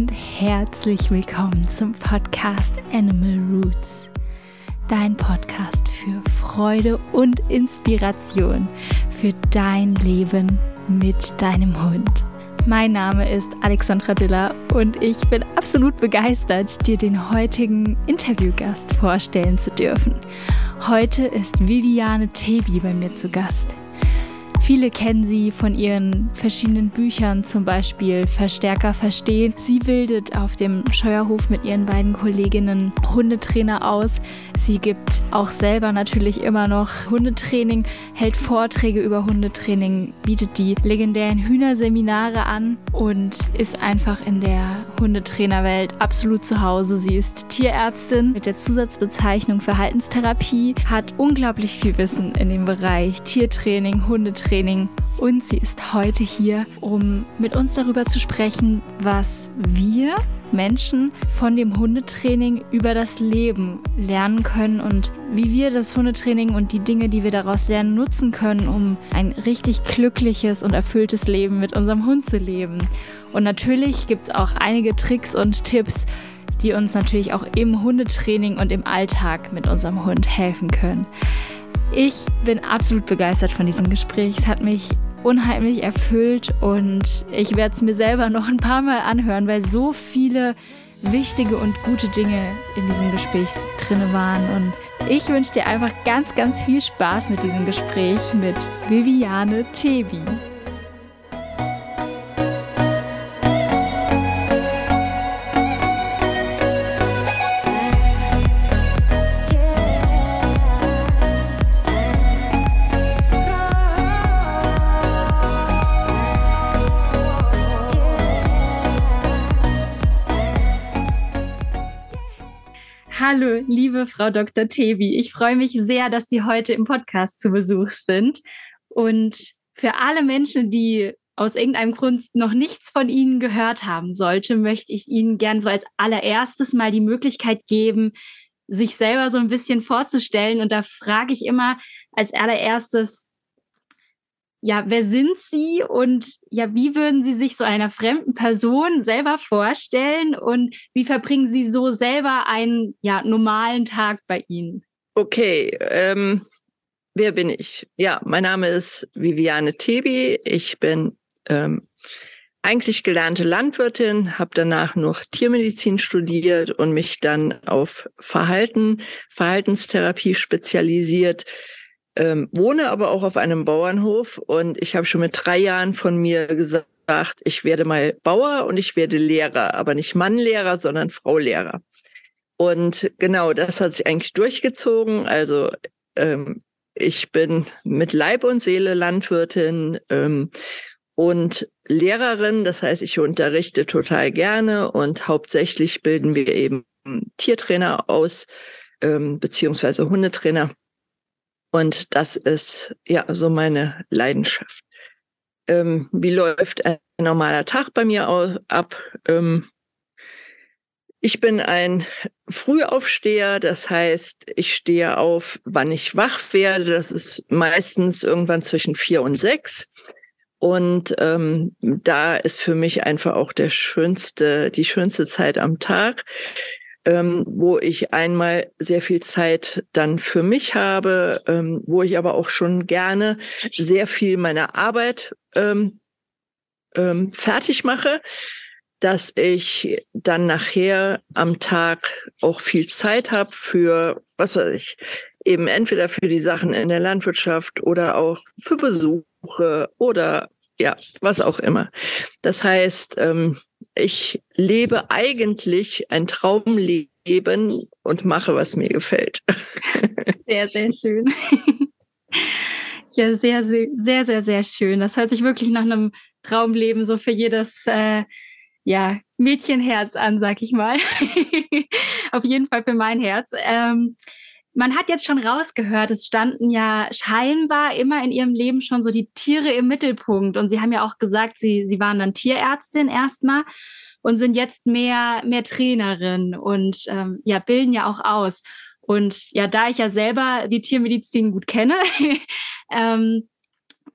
und herzlich willkommen zum Podcast Animal Roots. Dein Podcast für Freude und Inspiration für dein Leben mit deinem Hund. Mein Name ist Alexandra Diller und ich bin absolut begeistert, dir den heutigen Interviewgast vorstellen zu dürfen. Heute ist Viviane Tebi bei mir zu Gast. Viele kennen sie von ihren verschiedenen Büchern, zum Beispiel Verstärker verstehen. Sie bildet auf dem Scheuerhof mit ihren beiden Kolleginnen Hundetrainer aus. Sie gibt auch selber natürlich immer noch Hundetraining, hält Vorträge über Hundetraining, bietet die legendären Hühnerseminare an und ist einfach in der Hundetrainerwelt absolut zu Hause. Sie ist Tierärztin mit der Zusatzbezeichnung Verhaltenstherapie, hat unglaublich viel Wissen in dem Bereich Tiertraining, Hundetraining Training und sie ist heute hier, um mit uns darüber zu sprechen, was wir Menschen von dem Hundetraining über das Leben lernen können und wie wir das Hundetraining und die Dinge, die wir daraus lernen, nutzen können, um ein richtig glückliches und erfülltes Leben mit unserem Hund zu leben. Und natürlich gibt es auch einige Tricks und Tipps, die uns natürlich auch im Hundetraining und im Alltag mit unserem Hund helfen können. Ich bin absolut begeistert von diesem Gespräch. Es hat mich unheimlich erfüllt und ich werde es mir selber noch ein paar Mal anhören, weil so viele wichtige und gute Dinge in diesem Gespräch drin waren. Und ich wünsche dir einfach ganz, ganz viel Spaß mit diesem Gespräch mit Viviane Tebi. Hallo, liebe Frau Dr. Tevi. Ich freue mich sehr, dass Sie heute im Podcast zu Besuch sind. Und für alle Menschen, die aus irgendeinem Grund noch nichts von Ihnen gehört haben sollte, möchte ich Ihnen gern so als allererstes mal die Möglichkeit geben, sich selber so ein bisschen vorzustellen. Und da frage ich immer als allererstes, ja, wer sind Sie und ja, wie würden Sie sich so einer fremden Person selber vorstellen und wie verbringen Sie so selber einen ja, normalen Tag bei Ihnen? Okay, ähm, wer bin ich? Ja, mein Name ist Viviane Tebi. Ich bin ähm, eigentlich gelernte Landwirtin, habe danach noch Tiermedizin studiert und mich dann auf Verhalten, Verhaltenstherapie spezialisiert ähm, wohne aber auch auf einem Bauernhof und ich habe schon mit drei Jahren von mir gesagt, ich werde mal Bauer und ich werde Lehrer, aber nicht Mannlehrer, sondern Fraulehrer. Und genau das hat sich eigentlich durchgezogen. Also ähm, ich bin mit Leib und Seele Landwirtin ähm, und Lehrerin. Das heißt, ich unterrichte total gerne und hauptsächlich bilden wir eben Tiertrainer aus, ähm, beziehungsweise Hundetrainer. Und das ist ja so meine Leidenschaft. Ähm, wie läuft ein normaler Tag bei mir ab? Ähm, ich bin ein Frühaufsteher, das heißt, ich stehe auf, wann ich wach werde. Das ist meistens irgendwann zwischen vier und sechs. Und ähm, da ist für mich einfach auch der schönste, die schönste Zeit am Tag ähm, wo ich einmal sehr viel Zeit dann für mich habe, ähm, wo ich aber auch schon gerne sehr viel meiner Arbeit ähm, ähm, fertig mache, dass ich dann nachher am Tag auch viel Zeit habe für, was weiß ich, eben entweder für die Sachen in der Landwirtschaft oder auch für Besuche oder ja, was auch immer. Das heißt, ähm, ich lebe eigentlich ein Traumleben und mache, was mir gefällt. Sehr, sehr schön. Ja, sehr, sehr, sehr, sehr, sehr schön. Das hört sich wirklich nach einem Traumleben so für jedes äh, ja, Mädchenherz an, sag ich mal. Auf jeden Fall für mein Herz. Ähm, man hat jetzt schon rausgehört, es standen ja scheinbar immer in ihrem Leben schon so die Tiere im Mittelpunkt. Und Sie haben ja auch gesagt, Sie, Sie waren dann Tierärztin erstmal und sind jetzt mehr, mehr Trainerin und ähm, ja, bilden ja auch aus. Und ja, da ich ja selber die Tiermedizin gut kenne, ähm,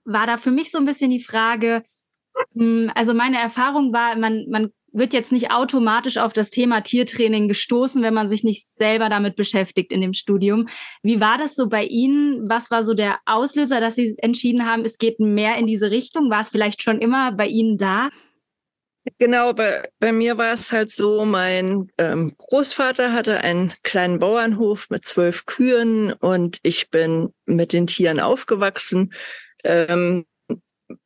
war da für mich so ein bisschen die Frage, hm, also meine Erfahrung war, man, man wird jetzt nicht automatisch auf das Thema Tiertraining gestoßen, wenn man sich nicht selber damit beschäftigt in dem Studium. Wie war das so bei Ihnen? Was war so der Auslöser, dass Sie entschieden haben, es geht mehr in diese Richtung? War es vielleicht schon immer bei Ihnen da? Genau, bei, bei mir war es halt so, mein ähm, Großvater hatte einen kleinen Bauernhof mit zwölf Kühen und ich bin mit den Tieren aufgewachsen. Ähm,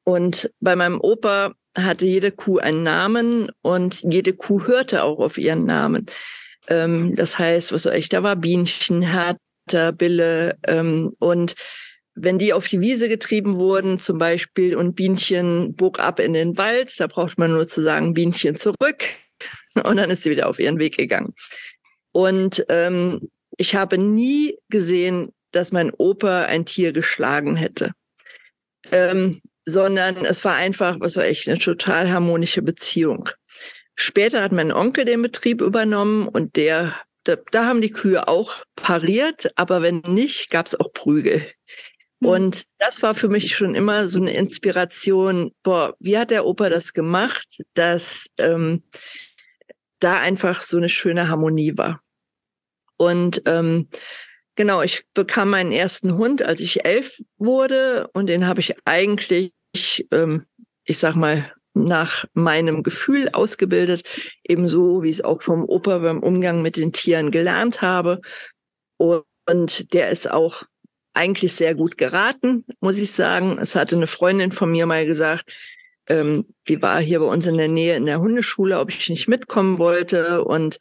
und bei meinem Opa hatte jede Kuh einen Namen und jede Kuh hörte auch auf ihren Namen. Ähm, das heißt, was soll ich, da war Bienchen, Hertha, Bille ähm, und wenn die auf die Wiese getrieben wurden zum Beispiel und Bienchen bog ab in den Wald, da braucht man nur zu sagen, Bienchen zurück und dann ist sie wieder auf ihren Weg gegangen. Und ähm, ich habe nie gesehen, dass mein Opa ein Tier geschlagen hätte. Ähm, sondern es war einfach, was war echt, eine total harmonische Beziehung. Später hat mein Onkel den Betrieb übernommen und der, da, da haben die Kühe auch pariert, aber wenn nicht, gab es auch Prügel. Hm. Und das war für mich schon immer so eine Inspiration. Boah, wie hat der Opa das gemacht, dass ähm, da einfach so eine schöne Harmonie war. Und ähm, genau, ich bekam meinen ersten Hund, als ich elf wurde, und den habe ich eigentlich ich, ähm, ich sag mal, nach meinem Gefühl ausgebildet, ebenso wie ich es auch vom Opa beim Umgang mit den Tieren gelernt habe. Und der ist auch eigentlich sehr gut geraten, muss ich sagen. Es hatte eine Freundin von mir mal gesagt, ähm, die war hier bei uns in der Nähe in der Hundeschule, ob ich nicht mitkommen wollte. Und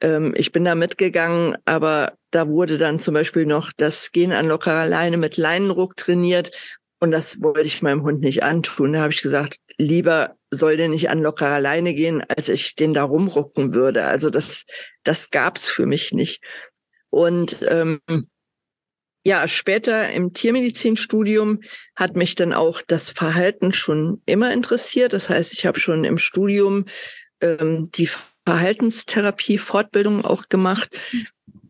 ähm, ich bin da mitgegangen, aber da wurde dann zum Beispiel noch das Gehen an lockerer Leine mit Leinenruck trainiert. Und das wollte ich meinem Hund nicht antun. Da habe ich gesagt, lieber soll der nicht an lockerer Leine gehen, als ich den da rumrucken würde. Also das, das gab's für mich nicht. Und ähm, ja, später im Tiermedizinstudium hat mich dann auch das Verhalten schon immer interessiert. Das heißt, ich habe schon im Studium ähm, die Verhaltenstherapie Fortbildung auch gemacht.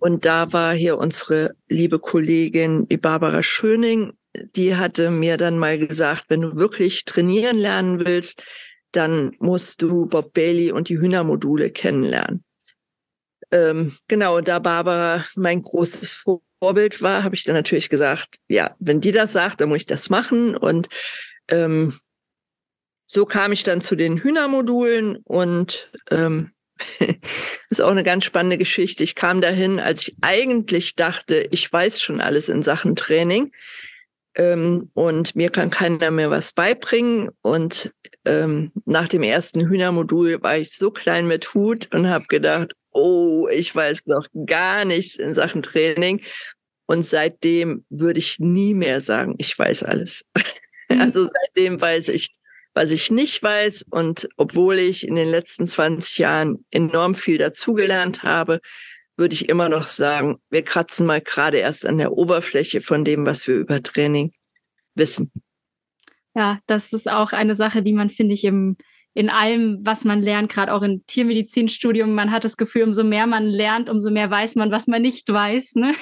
Und da war hier unsere liebe Kollegin, Barbara Schöning, die hatte mir dann mal gesagt, wenn du wirklich trainieren lernen willst, dann musst du Bob Bailey und die Hühnermodule kennenlernen. Ähm, genau, da Barbara mein großes Vorbild war, habe ich dann natürlich gesagt, ja, wenn die das sagt, dann muss ich das machen. Und ähm, so kam ich dann zu den Hühnermodulen und ähm, ist auch eine ganz spannende Geschichte. Ich kam dahin, als ich eigentlich dachte, ich weiß schon alles in Sachen Training ähm, und mir kann keiner mehr was beibringen. Und ähm, nach dem ersten Hühnermodul war ich so klein mit Hut und habe gedacht, oh, ich weiß noch gar nichts in Sachen Training. Und seitdem würde ich nie mehr sagen, ich weiß alles. Mhm. Also seitdem weiß ich, was ich nicht weiß. Und obwohl ich in den letzten 20 Jahren enorm viel dazugelernt habe, würde ich immer noch sagen, wir kratzen mal gerade erst an der Oberfläche von dem, was wir über Training wissen. Ja, das ist auch eine Sache, die man, finde ich, im, in allem, was man lernt, gerade auch im Tiermedizinstudium, man hat das Gefühl, umso mehr man lernt, umso mehr weiß man, was man nicht weiß. Ne?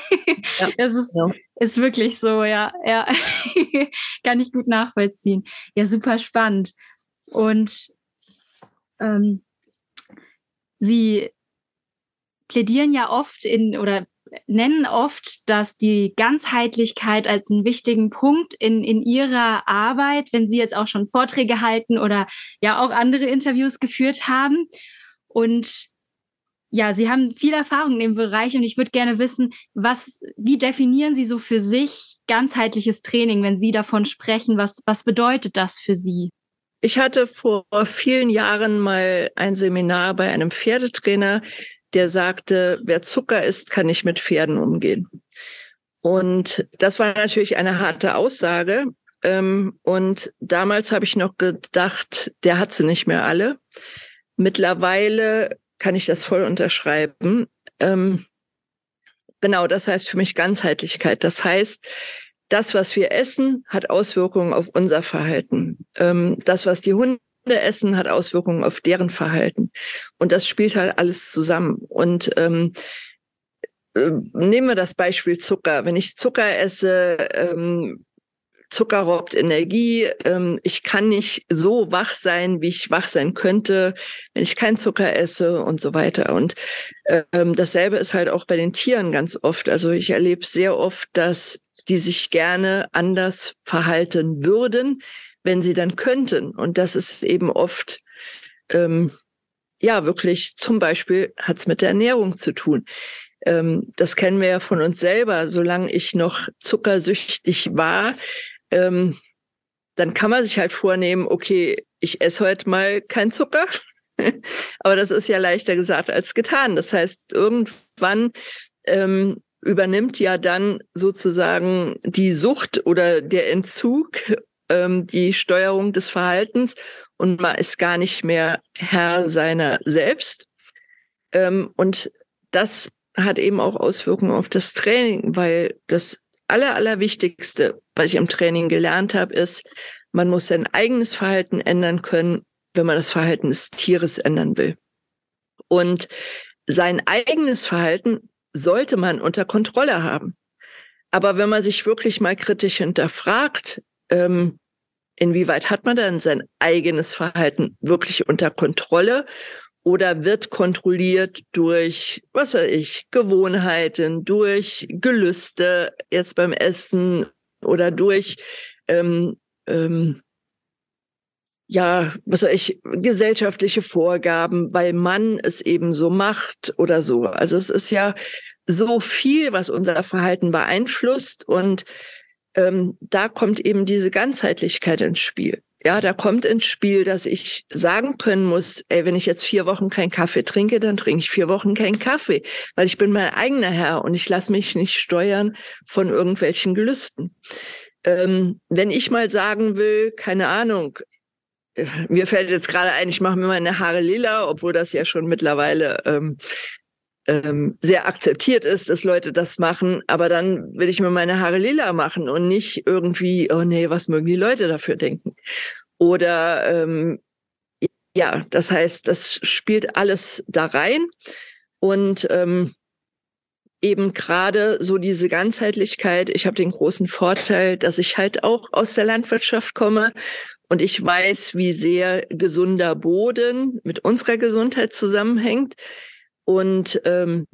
Ja, das ist, ja. ist wirklich so, ja. ja. Kann ich gut nachvollziehen. Ja, super spannend. Und ähm, Sie plädieren ja oft in oder nennen oft, dass die Ganzheitlichkeit als einen wichtigen Punkt in, in ihrer Arbeit, wenn sie jetzt auch schon Vorträge halten oder ja auch andere Interviews geführt haben. Und ja, Sie haben viel Erfahrung in dem Bereich und ich würde gerne wissen, was, wie definieren Sie so für sich ganzheitliches Training, wenn Sie davon sprechen? Was, was bedeutet das für Sie? Ich hatte vor vielen Jahren mal ein Seminar bei einem Pferdetrainer, der sagte, wer Zucker isst, kann nicht mit Pferden umgehen. Und das war natürlich eine harte Aussage. Ähm, und damals habe ich noch gedacht, der hat sie nicht mehr alle. Mittlerweile kann ich das voll unterschreiben. Ähm, genau, das heißt für mich Ganzheitlichkeit. Das heißt, das, was wir essen, hat Auswirkungen auf unser Verhalten. Ähm, das, was die Hunde Essen hat Auswirkungen auf deren Verhalten. Und das spielt halt alles zusammen. Und ähm, äh, nehmen wir das Beispiel Zucker. Wenn ich Zucker esse, ähm, Zucker raubt Energie. Ähm, ich kann nicht so wach sein, wie ich wach sein könnte, wenn ich keinen Zucker esse und so weiter. Und ähm, dasselbe ist halt auch bei den Tieren ganz oft. Also ich erlebe sehr oft, dass die sich gerne anders verhalten würden, wenn sie dann könnten. Und das ist eben oft, ähm, ja, wirklich zum Beispiel hat es mit der Ernährung zu tun. Ähm, das kennen wir ja von uns selber. Solange ich noch zuckersüchtig war, ähm, dann kann man sich halt vornehmen, okay, ich esse heute mal kein Zucker. Aber das ist ja leichter gesagt als getan. Das heißt, irgendwann ähm, übernimmt ja dann sozusagen die Sucht oder der Entzug ähm, die Steuerung des Verhaltens und man ist gar nicht mehr Herr seiner selbst. Ähm, und das hat eben auch Auswirkungen auf das Training, weil das Aller, Allerwichtigste, was ich im Training gelernt habe, ist, man muss sein eigenes Verhalten ändern können, wenn man das Verhalten des Tieres ändern will. Und sein eigenes Verhalten sollte man unter Kontrolle haben. Aber wenn man sich wirklich mal kritisch hinterfragt, ähm, inwieweit hat man dann sein eigenes Verhalten wirklich unter Kontrolle oder wird kontrolliert durch, was weiß ich, Gewohnheiten, durch Gelüste jetzt beim Essen oder durch, ähm, ähm, ja, was weiß ich, gesellschaftliche Vorgaben, weil man es eben so macht oder so. Also es ist ja so viel, was unser Verhalten beeinflusst und ähm, da kommt eben diese Ganzheitlichkeit ins Spiel. Ja, da kommt ins Spiel, dass ich sagen können muss, ey, wenn ich jetzt vier Wochen keinen Kaffee trinke, dann trinke ich vier Wochen keinen Kaffee, weil ich bin mein eigener Herr und ich lasse mich nicht steuern von irgendwelchen Gelüsten. Ähm, wenn ich mal sagen will, keine Ahnung, äh, mir fällt jetzt gerade ein, ich mache mir meine Haare lila, obwohl das ja schon mittlerweile ähm, ähm, sehr akzeptiert ist, dass Leute das machen, aber dann will ich mir meine Haare lila machen und nicht irgendwie, oh nee, was mögen die Leute dafür denken? Oder ähm, ja, das heißt, das spielt alles da rein und ähm, eben gerade so diese Ganzheitlichkeit. Ich habe den großen Vorteil, dass ich halt auch aus der Landwirtschaft komme und ich weiß, wie sehr gesunder Boden mit unserer Gesundheit zusammenhängt. Und ähm,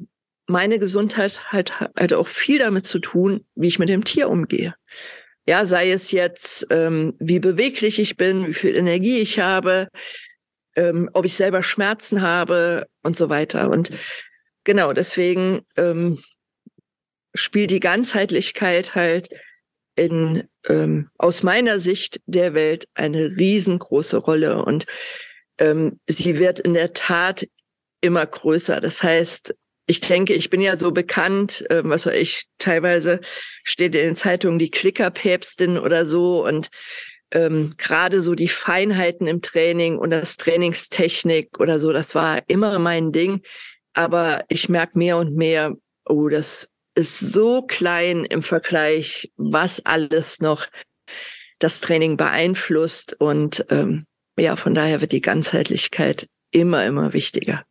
meine Gesundheit hat halt auch viel damit zu tun, wie ich mit dem Tier umgehe. Ja, sei es jetzt, ähm, wie beweglich ich bin, wie viel Energie ich habe, ähm, ob ich selber Schmerzen habe und so weiter. Und genau deswegen ähm, spielt die Ganzheitlichkeit halt in, ähm, aus meiner Sicht der Welt eine riesengroße Rolle. Und ähm, sie wird in der Tat immer größer. Das heißt, ich denke, ich bin ja so bekannt, äh, was weiß ich, teilweise steht in den Zeitungen die Klickerpäpstin oder so und ähm, gerade so die Feinheiten im Training und das Trainingstechnik oder so, das war immer mein Ding. Aber ich merke mehr und mehr, oh, das ist so klein im Vergleich, was alles noch das Training beeinflusst. Und ähm, ja, von daher wird die Ganzheitlichkeit immer, immer wichtiger.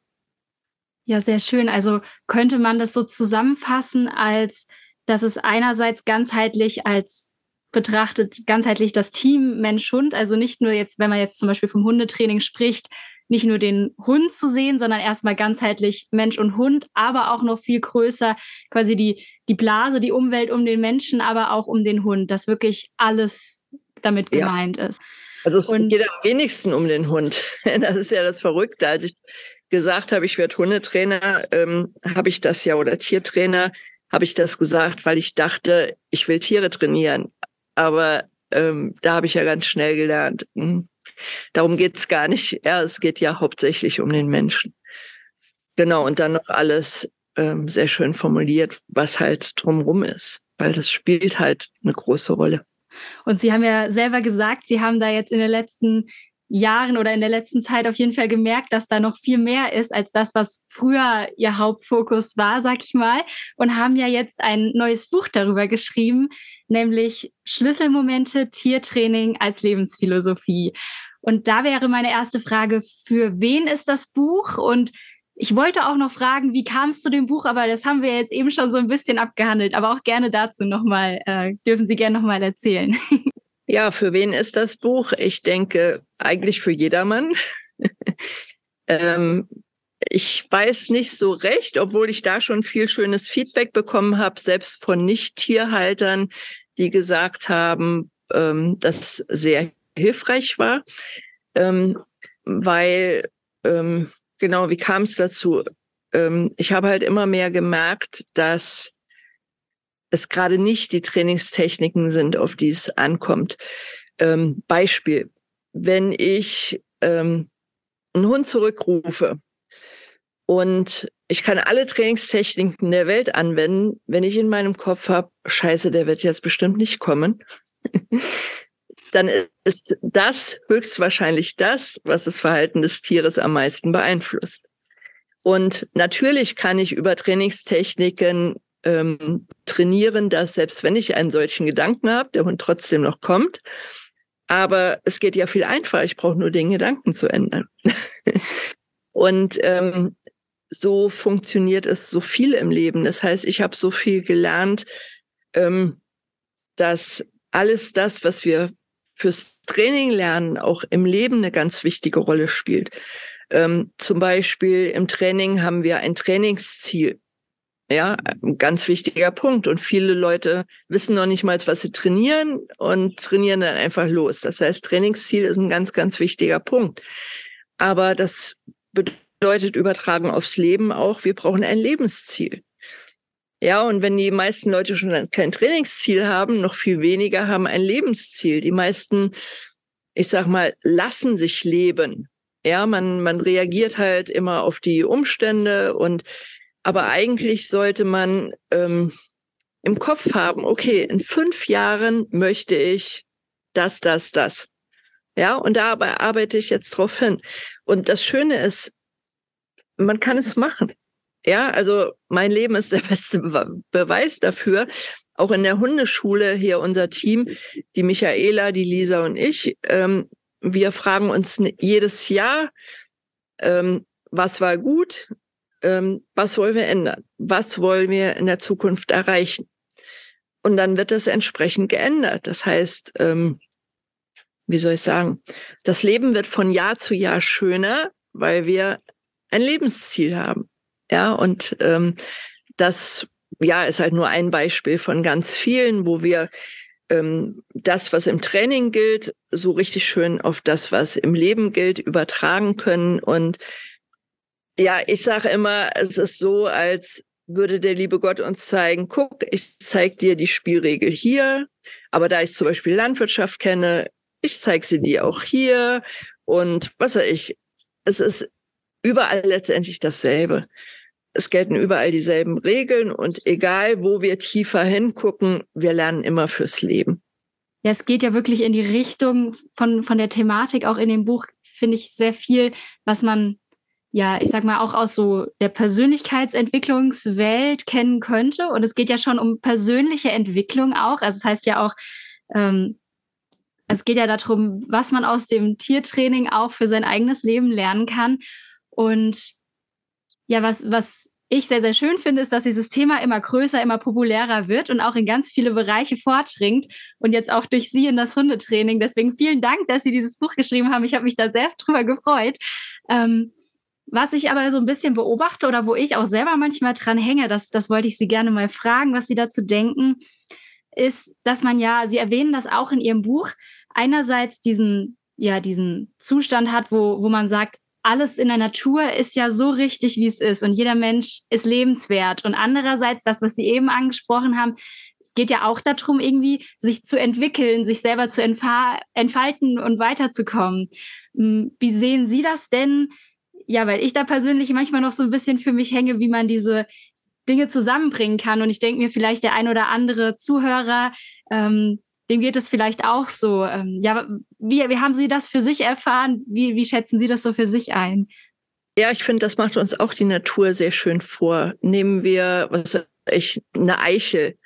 Ja, sehr schön. Also könnte man das so zusammenfassen, als dass es einerseits ganzheitlich als betrachtet, ganzheitlich das Team Mensch-Hund, also nicht nur jetzt, wenn man jetzt zum Beispiel vom Hundetraining spricht, nicht nur den Hund zu sehen, sondern erstmal ganzheitlich Mensch und Hund, aber auch noch viel größer quasi die, die Blase, die Umwelt um den Menschen, aber auch um den Hund, dass wirklich alles damit gemeint ja. ist. Also es und, geht am wenigsten um den Hund. Das ist ja das Verrückte. Als ich gesagt habe, ich werde Hundetrainer, ähm, habe ich das ja oder Tiertrainer, habe ich das gesagt, weil ich dachte, ich will Tiere trainieren. Aber ähm, da habe ich ja ganz schnell gelernt, hm, darum geht's gar nicht. Ja, es geht ja hauptsächlich um den Menschen. Genau, und dann noch alles ähm, sehr schön formuliert, was halt drumrum ist, weil das spielt halt eine große Rolle. Und Sie haben ja selber gesagt, Sie haben da jetzt in den letzten Jahren oder in der letzten Zeit auf jeden Fall gemerkt, dass da noch viel mehr ist als das, was früher ihr Hauptfokus war, sag ich mal, und haben ja jetzt ein neues Buch darüber geschrieben, nämlich Schlüsselmomente Tiertraining als Lebensphilosophie. Und da wäre meine erste Frage, für wen ist das Buch? Und ich wollte auch noch fragen, wie kam es zu dem Buch, aber das haben wir jetzt eben schon so ein bisschen abgehandelt, aber auch gerne dazu nochmal, äh, dürfen Sie gerne nochmal erzählen. Ja, für wen ist das Buch? Ich denke eigentlich für jedermann. ähm, ich weiß nicht so recht, obwohl ich da schon viel schönes Feedback bekommen habe, selbst von Nicht-Tierhaltern, die gesagt haben, ähm, dass sehr hilfreich war, ähm, weil ähm, genau, wie kam es dazu? Ähm, ich habe halt immer mehr gemerkt, dass es gerade nicht die Trainingstechniken sind, auf die es ankommt. Ähm, Beispiel, wenn ich ähm, einen Hund zurückrufe und ich kann alle Trainingstechniken der Welt anwenden, wenn ich in meinem Kopf habe, scheiße, der wird jetzt bestimmt nicht kommen, dann ist das höchstwahrscheinlich das, was das Verhalten des Tieres am meisten beeinflusst. Und natürlich kann ich über Trainingstechniken ähm, trainieren, dass selbst wenn ich einen solchen Gedanken habe, der Hund trotzdem noch kommt. Aber es geht ja viel einfacher. Ich brauche nur den Gedanken zu ändern. Und ähm, so funktioniert es so viel im Leben. Das heißt, ich habe so viel gelernt, ähm, dass alles das, was wir fürs Training lernen, auch im Leben eine ganz wichtige Rolle spielt. Ähm, zum Beispiel im Training haben wir ein Trainingsziel. Ja, ein ganz wichtiger Punkt. Und viele Leute wissen noch nicht mal, was sie trainieren und trainieren dann einfach los. Das heißt, Trainingsziel ist ein ganz, ganz wichtiger Punkt. Aber das bedeutet übertragen aufs Leben auch, wir brauchen ein Lebensziel. Ja, und wenn die meisten Leute schon kein Trainingsziel haben, noch viel weniger haben ein Lebensziel. Die meisten, ich sag mal, lassen sich leben. Ja, man, man reagiert halt immer auf die Umstände und aber eigentlich sollte man ähm, im Kopf haben, okay, in fünf Jahren möchte ich das, das, das. Ja, und da arbeite ich jetzt drauf hin. Und das Schöne ist, man kann es machen. Ja, also mein Leben ist der beste Be Beweis dafür. Auch in der Hundeschule hier unser Team, die Michaela, die Lisa und ich, ähm, wir fragen uns jedes Jahr, ähm, was war gut, ähm, was wollen wir ändern, was wollen wir in der Zukunft erreichen. Und dann wird das entsprechend geändert. Das heißt, ähm, wie soll ich sagen, das Leben wird von Jahr zu Jahr schöner, weil wir ein Lebensziel haben. Ja, und ähm, das ja ist halt nur ein Beispiel von ganz vielen, wo wir ähm, das, was im Training gilt, so richtig schön auf das, was im Leben gilt, übertragen können. Und ja, ich sage immer, es ist so, als würde der liebe Gott uns zeigen, guck, ich zeige dir die Spielregel hier, aber da ich zum Beispiel Landwirtschaft kenne, ich zeige sie dir auch hier. Und was weiß ich, es ist überall letztendlich dasselbe. Es gelten überall dieselben Regeln und egal, wo wir tiefer hingucken, wir lernen immer fürs Leben. Ja, es geht ja wirklich in die Richtung von, von der Thematik, auch in dem Buch finde ich sehr viel, was man, ja, ich sag mal, auch aus so der Persönlichkeitsentwicklungswelt kennen könnte. Und es geht ja schon um persönliche Entwicklung auch. Also es heißt ja auch, ähm, es geht ja darum, was man aus dem Tiertraining auch für sein eigenes Leben lernen kann. Und ja, was, was ich sehr, sehr schön finde, ist, dass dieses Thema immer größer, immer populärer wird und auch in ganz viele Bereiche vordringt und jetzt auch durch Sie in das Hundetraining. Deswegen vielen Dank, dass Sie dieses Buch geschrieben haben. Ich habe mich da sehr drüber gefreut. Ähm, was ich aber so ein bisschen beobachte oder wo ich auch selber manchmal dran hänge, das, das wollte ich Sie gerne mal fragen, was Sie dazu denken, ist, dass man ja, Sie erwähnen das auch in Ihrem Buch, einerseits diesen, ja, diesen Zustand hat, wo, wo man sagt, alles in der Natur ist ja so richtig, wie es ist und jeder Mensch ist lebenswert. Und andererseits, das, was Sie eben angesprochen haben, es geht ja auch darum, irgendwie sich zu entwickeln, sich selber zu entfalten und weiterzukommen. Hm, wie sehen Sie das denn? Ja, weil ich da persönlich manchmal noch so ein bisschen für mich hänge, wie man diese Dinge zusammenbringen kann. Und ich denke mir, vielleicht der ein oder andere Zuhörer ähm, dem geht es vielleicht auch so. Ähm, ja, wie, wie haben Sie das für sich erfahren? Wie, wie schätzen Sie das so für sich ein? Ja, ich finde, das macht uns auch die Natur sehr schön vor. Nehmen wir, was weiß ich, eine Eichel.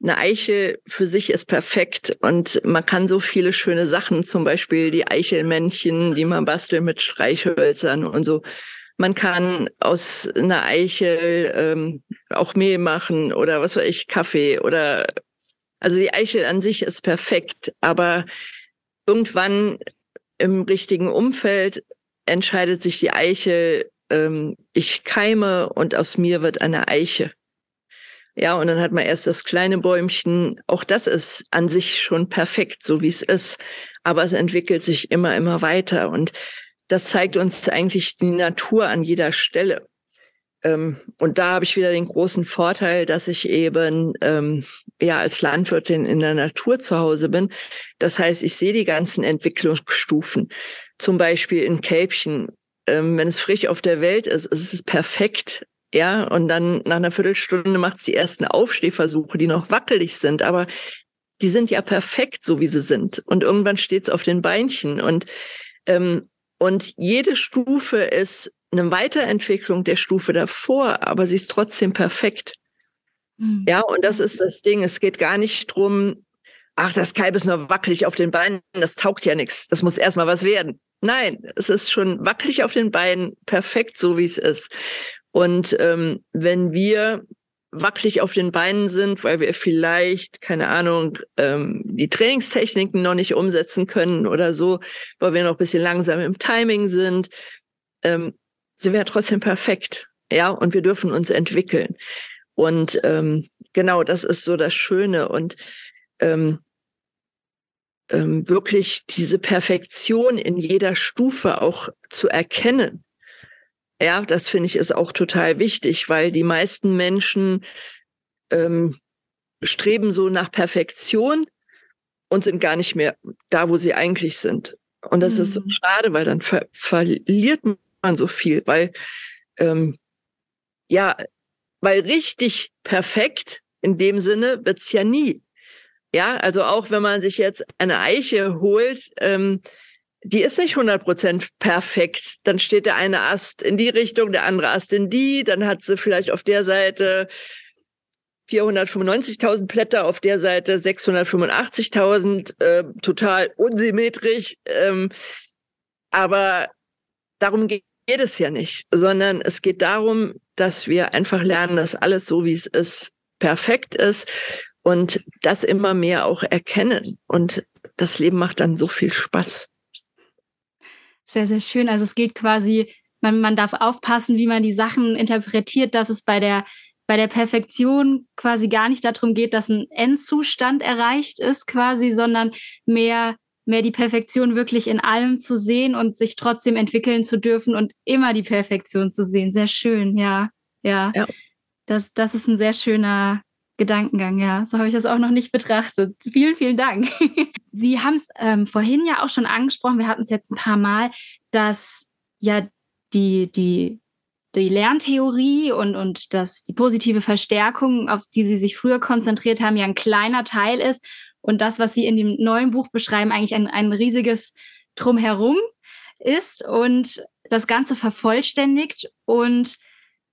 Eine Eichel für sich ist perfekt und man kann so viele schöne Sachen, zum Beispiel die Eichelmännchen, die man bastelt mit Streichhölzern und so. Man kann aus einer Eichel ähm, auch Mehl machen oder was weiß ich, Kaffee oder Also die Eichel an sich ist perfekt, aber irgendwann im richtigen Umfeld entscheidet sich die Eichel, ähm, ich keime und aus mir wird eine Eiche. Ja, und dann hat man erst das kleine Bäumchen. Auch das ist an sich schon perfekt, so wie es ist. Aber es entwickelt sich immer, immer weiter. Und das zeigt uns eigentlich die Natur an jeder Stelle. Ähm, und da habe ich wieder den großen Vorteil, dass ich eben ähm, ja als Landwirtin in der Natur zu Hause bin. Das heißt, ich sehe die ganzen Entwicklungsstufen. Zum Beispiel in Kälbchen. Ähm, wenn es frisch auf der Welt ist, ist es perfekt. Ja, und dann nach einer Viertelstunde macht es die ersten Aufstehversuche, die noch wackelig sind, aber die sind ja perfekt, so wie sie sind. Und irgendwann steht es auf den Beinchen. Und, ähm, und jede Stufe ist eine Weiterentwicklung der Stufe davor, aber sie ist trotzdem perfekt. Mhm. Ja, und das ist das Ding. Es geht gar nicht drum, ach, das Kalb ist nur wackelig auf den Beinen, das taugt ja nichts. Das muss erstmal was werden. Nein, es ist schon wackelig auf den Beinen, perfekt so wie es ist. Und ähm, wenn wir wackelig auf den Beinen sind, weil wir vielleicht, keine Ahnung, ähm, die Trainingstechniken noch nicht umsetzen können oder so, weil wir noch ein bisschen langsam im Timing sind, ähm, sind wir trotzdem perfekt. Ja, und wir dürfen uns entwickeln. Und ähm, genau, das ist so das Schöne. Und ähm, ähm, wirklich diese Perfektion in jeder Stufe auch zu erkennen ja, das finde ich ist auch total wichtig, weil die meisten Menschen ähm, streben so nach Perfektion und sind gar nicht mehr da, wo sie eigentlich sind. Und das mhm. ist so mhm. schade, weil dann ver verliert man so viel, weil ähm, ja, weil richtig perfekt in dem Sinne wird's ja nie. Ja, also auch wenn man sich jetzt eine Eiche holt, ähm, die ist nicht 100% perfekt. Dann steht der eine Ast in die Richtung, der andere Ast in die. Dann hat sie vielleicht auf der Seite 495.000 Blätter, auf der Seite 685.000, äh, total unsymmetrisch. Ähm, aber darum geht es ja nicht, sondern es geht darum, dass wir einfach lernen, dass alles so, wie es ist, perfekt ist und das immer mehr auch erkennen. Und das Leben macht dann so viel Spaß. Sehr, sehr schön. Also es geht quasi, man, man darf aufpassen, wie man die Sachen interpretiert, dass es bei der, bei der Perfektion quasi gar nicht darum geht, dass ein Endzustand erreicht ist, quasi, sondern mehr, mehr die Perfektion wirklich in allem zu sehen und sich trotzdem entwickeln zu dürfen und immer die Perfektion zu sehen. Sehr schön, ja. Ja. ja. Das, das ist ein sehr schöner, Gedankengang, ja. So habe ich das auch noch nicht betrachtet. Vielen, vielen Dank. Sie haben es ähm, vorhin ja auch schon angesprochen, wir hatten es jetzt ein paar Mal, dass ja die, die, die Lerntheorie und, und dass die positive Verstärkung, auf die Sie sich früher konzentriert haben, ja ein kleiner Teil ist und das, was Sie in dem neuen Buch beschreiben, eigentlich ein, ein riesiges Drumherum ist und das Ganze vervollständigt und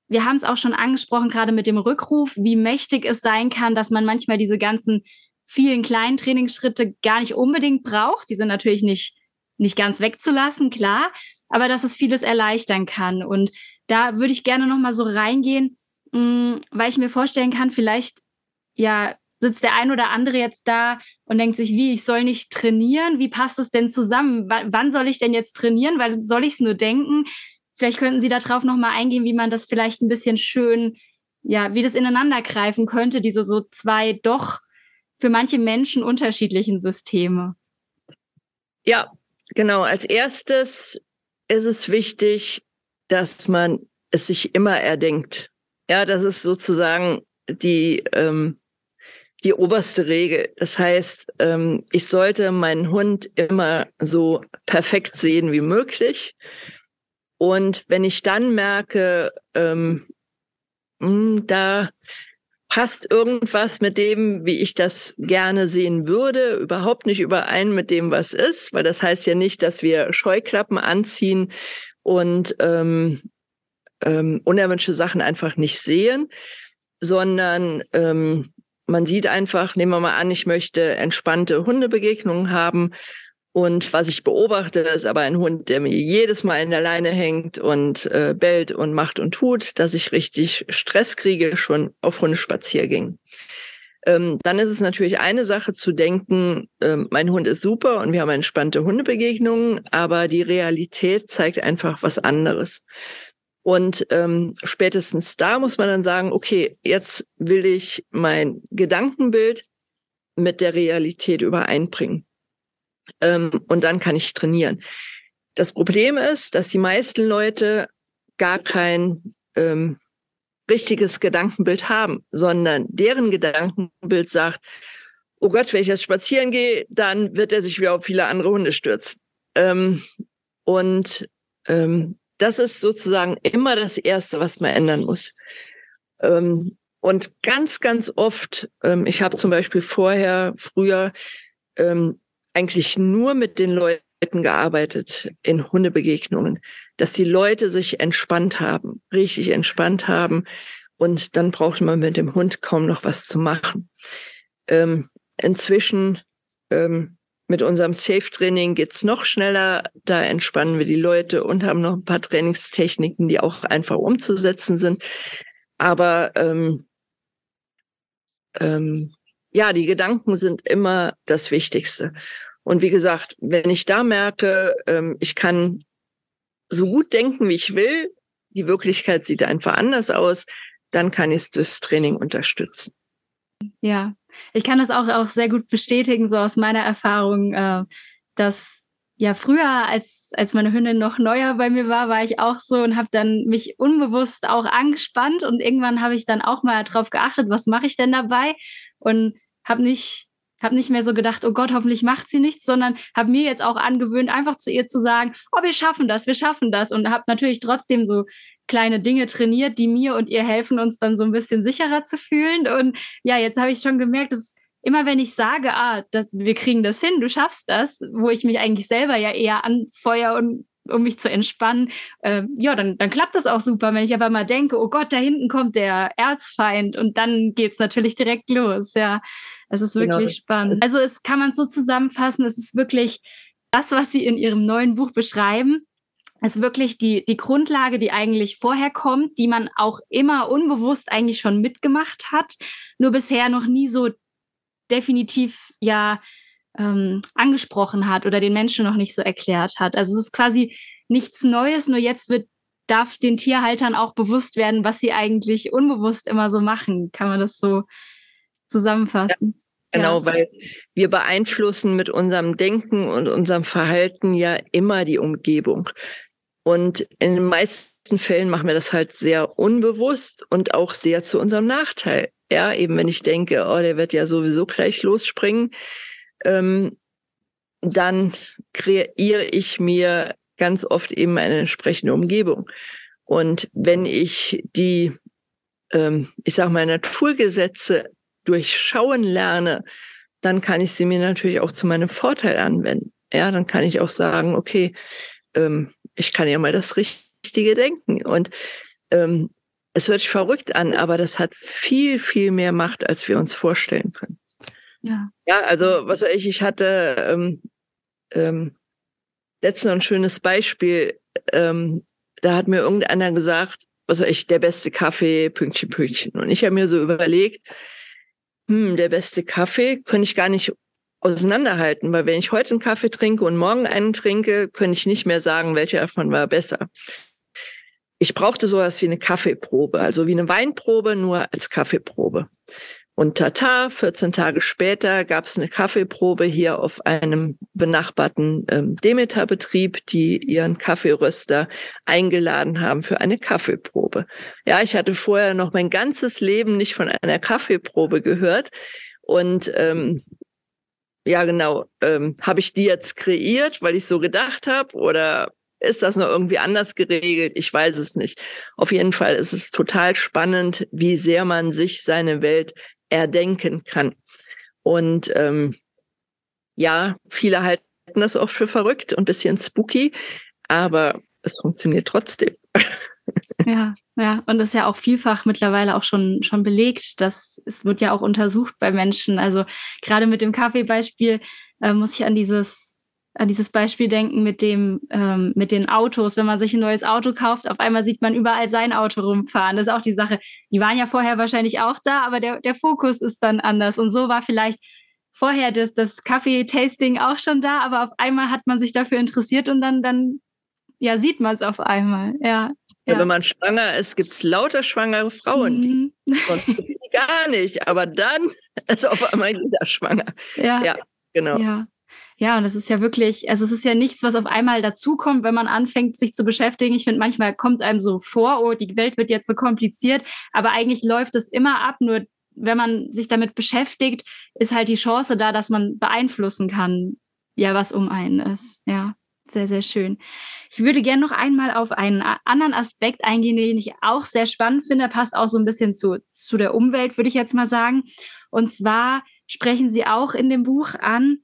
wir haben es auch schon angesprochen, gerade mit dem Rückruf, wie mächtig es sein kann, dass man manchmal diese ganzen vielen kleinen Trainingsschritte gar nicht unbedingt braucht. Die sind natürlich nicht, nicht ganz wegzulassen, klar, aber dass es vieles erleichtern kann. Und da würde ich gerne nochmal so reingehen, mh, mm, weil ich mir vorstellen kann, vielleicht, ja, sitzt der ein oder andere jetzt da und denkt sich, wie, ich soll nicht trainieren? Wie passt es denn zusammen? W wann soll ich denn jetzt trainieren? Weil soll ich es nur denken? Vielleicht könnten Sie darauf nochmal eingehen, wie man das vielleicht ein bisschen schön, ja, wie das ineinander greifen könnte, diese so zwei doch für manche Menschen unterschiedlichen Systeme. Ja, genau. Als erstes ist es wichtig, dass man es sich immer erdenkt. Ja, das ist sozusagen die, ähm, die oberste Regel. Das heißt, ähm, ich sollte meinen Hund immer so perfekt sehen wie möglich. Und wenn ich dann merke, ähm, hm, da passt irgendwas mit dem, wie ich das gerne sehen würde, überhaupt nicht überein mit dem, was ist, weil das heißt ja nicht, dass wir Scheuklappen anziehen und ähm, ähm, unerwünschte Sachen einfach nicht sehen, sondern ähm, man sieht einfach, nehmen wir mal an, ich möchte entspannte Hundebegegnungen haben und was ich beobachte, ist aber ein Hund, der mir jedes Mal in der Leine hängt und äh, bellt und macht und tut, dass ich richtig Stress kriege, schon auf Hundespaziergängen. Ähm, dann ist es natürlich eine Sache zu denken, ähm, mein Hund ist super und wir haben entspannte Hundebegegnungen, aber die Realität zeigt einfach was anderes. Und ähm, spätestens da muss man dann sagen, okay, jetzt will ich mein Gedankenbild mit der Realität übereinbringen. Ähm, und dann kann ich trainieren. Das Problem ist, dass die meisten Leute gar kein ähm, richtiges Gedankenbild haben, sondern deren Gedankenbild sagt, oh Gott, wenn ich jetzt spazieren gehe, dann wird er sich wieder auf viele andere Hunde stürzen. Ähm, und ähm, das ist sozusagen immer das Erste, was man ändern muss. Ähm, und ganz, ganz oft, ähm, ich habe zum Beispiel vorher, früher ähm, eigentlich nur mit den Leuten gearbeitet in Hundebegegnungen, dass die Leute sich entspannt haben, richtig entspannt haben. Und dann braucht man mit dem Hund kaum noch was zu machen. Ähm, inzwischen ähm, mit unserem Safe-Training geht's noch schneller. Da entspannen wir die Leute und haben noch ein paar Trainingstechniken, die auch einfach umzusetzen sind. Aber ähm, ähm, ja, die Gedanken sind immer das Wichtigste. Und wie gesagt, wenn ich da merke, ähm, ich kann so gut denken, wie ich will, die Wirklichkeit sieht einfach anders aus, dann kann ich es durchs Training unterstützen. Ja, ich kann das auch, auch sehr gut bestätigen, so aus meiner Erfahrung, äh, dass ja früher, als, als meine Hündin noch neuer bei mir war, war ich auch so und habe dann mich unbewusst auch angespannt und irgendwann habe ich dann auch mal drauf geachtet, was mache ich denn dabei und habe nicht habe nicht mehr so gedacht, oh Gott, hoffentlich macht sie nichts, sondern habe mir jetzt auch angewöhnt, einfach zu ihr zu sagen, oh, wir schaffen das, wir schaffen das und habe natürlich trotzdem so kleine Dinge trainiert, die mir und ihr helfen, uns dann so ein bisschen sicherer zu fühlen. Und ja, jetzt habe ich schon gemerkt, dass immer wenn ich sage, ah, das, wir kriegen das hin, du schaffst das, wo ich mich eigentlich selber ja eher anfeuer und um mich zu entspannen, äh, ja, dann, dann klappt das auch super. Wenn ich aber mal denke, oh Gott, da hinten kommt der Erzfeind und dann geht's natürlich direkt los. Ja, es ist genau, wirklich genau, spannend. Also es kann man so zusammenfassen, es ist wirklich das, was Sie in Ihrem neuen Buch beschreiben, ist wirklich die, die Grundlage, die eigentlich vorher kommt, die man auch immer unbewusst eigentlich schon mitgemacht hat, nur bisher noch nie so definitiv ja ähm, angesprochen hat oder den Menschen noch nicht so erklärt hat. Also es ist quasi nichts Neues, nur jetzt wird darf den Tierhaltern auch bewusst werden, was sie eigentlich unbewusst immer so machen. Kann man das so zusammenfassen? Ja, genau, ja. weil wir beeinflussen mit unserem Denken und unserem Verhalten ja immer die Umgebung. Und in den meisten Fällen machen wir das halt sehr unbewusst und auch sehr zu unserem Nachteil. Ja, eben wenn ich denke, oh, der wird ja sowieso gleich losspringen, ähm, dann kreiere ich mir ganz oft eben eine entsprechende Umgebung. Und wenn ich die, ähm, ich sage mal, Naturgesetze durchschauen lerne, dann kann ich sie mir natürlich auch zu meinem Vorteil anwenden. Ja, dann kann ich auch sagen, okay, ähm, ich kann ja mal das Richtige denken. Und ähm, es hört sich verrückt an, aber das hat viel, viel mehr Macht, als wir uns vorstellen können. Ja, ja also was weiß ich, ich hatte ähm, ähm, letztens ein schönes Beispiel. Ähm, da hat mir irgendeiner gesagt, was weiß ich, der beste Kaffee, Pünktchen, Pünktchen. Und ich habe mir so überlegt, hm, der beste Kaffee könnte ich gar nicht auseinanderhalten, weil wenn ich heute einen Kaffee trinke und morgen einen trinke, könnte ich nicht mehr sagen, welcher davon war besser. Ich brauchte sowas wie eine Kaffeeprobe, also wie eine Weinprobe, nur als Kaffeeprobe. Und tata, 14 Tage später gab es eine Kaffeeprobe hier auf einem benachbarten ähm, Demeter-Betrieb, die ihren Kaffeeröster eingeladen haben für eine Kaffeeprobe. Ja, ich hatte vorher noch mein ganzes Leben nicht von einer Kaffeeprobe gehört. Und ähm, ja, genau. Ähm, habe ich die jetzt kreiert, weil ich so gedacht habe? Oder ist das noch irgendwie anders geregelt? Ich weiß es nicht. Auf jeden Fall ist es total spannend, wie sehr man sich seine Welt erdenken kann. Und ähm, ja, viele halten das oft für verrückt und bisschen spooky, aber es funktioniert trotzdem. Ja, ja, und das ist ja auch vielfach mittlerweile auch schon, schon belegt. dass es wird ja auch untersucht bei Menschen. Also gerade mit dem Kaffeebeispiel äh, muss ich an dieses dieses Beispiel denken mit dem, ähm, mit den Autos. Wenn man sich ein neues Auto kauft, auf einmal sieht man überall sein Auto rumfahren. Das ist auch die Sache. Die waren ja vorher wahrscheinlich auch da, aber der, der Fokus ist dann anders. Und so war vielleicht vorher das, das Kaffee-Tasting auch schon da, aber auf einmal hat man sich dafür interessiert und dann, dann ja, sieht man es auf einmal. Ja. Ja. Wenn man schwanger ist, gibt es lauter schwangere Frauen. Mhm. Sonst gibt sie gar nicht. Aber dann ist auf einmal jeder schwanger. Ja, ja genau. Ja. Ja, und das ist ja wirklich, also es ist ja nichts, was auf einmal dazukommt, wenn man anfängt, sich zu beschäftigen. Ich finde, manchmal kommt es einem so vor, oh, die Welt wird jetzt so kompliziert, aber eigentlich läuft es immer ab. Nur wenn man sich damit beschäftigt, ist halt die Chance da, dass man beeinflussen kann, ja, was um einen ist. Ja. Sehr, sehr schön. Ich würde gerne noch einmal auf einen anderen Aspekt eingehen, den ich auch sehr spannend finde, passt auch so ein bisschen zu, zu der Umwelt, würde ich jetzt mal sagen. Und zwar sprechen Sie auch in dem Buch an,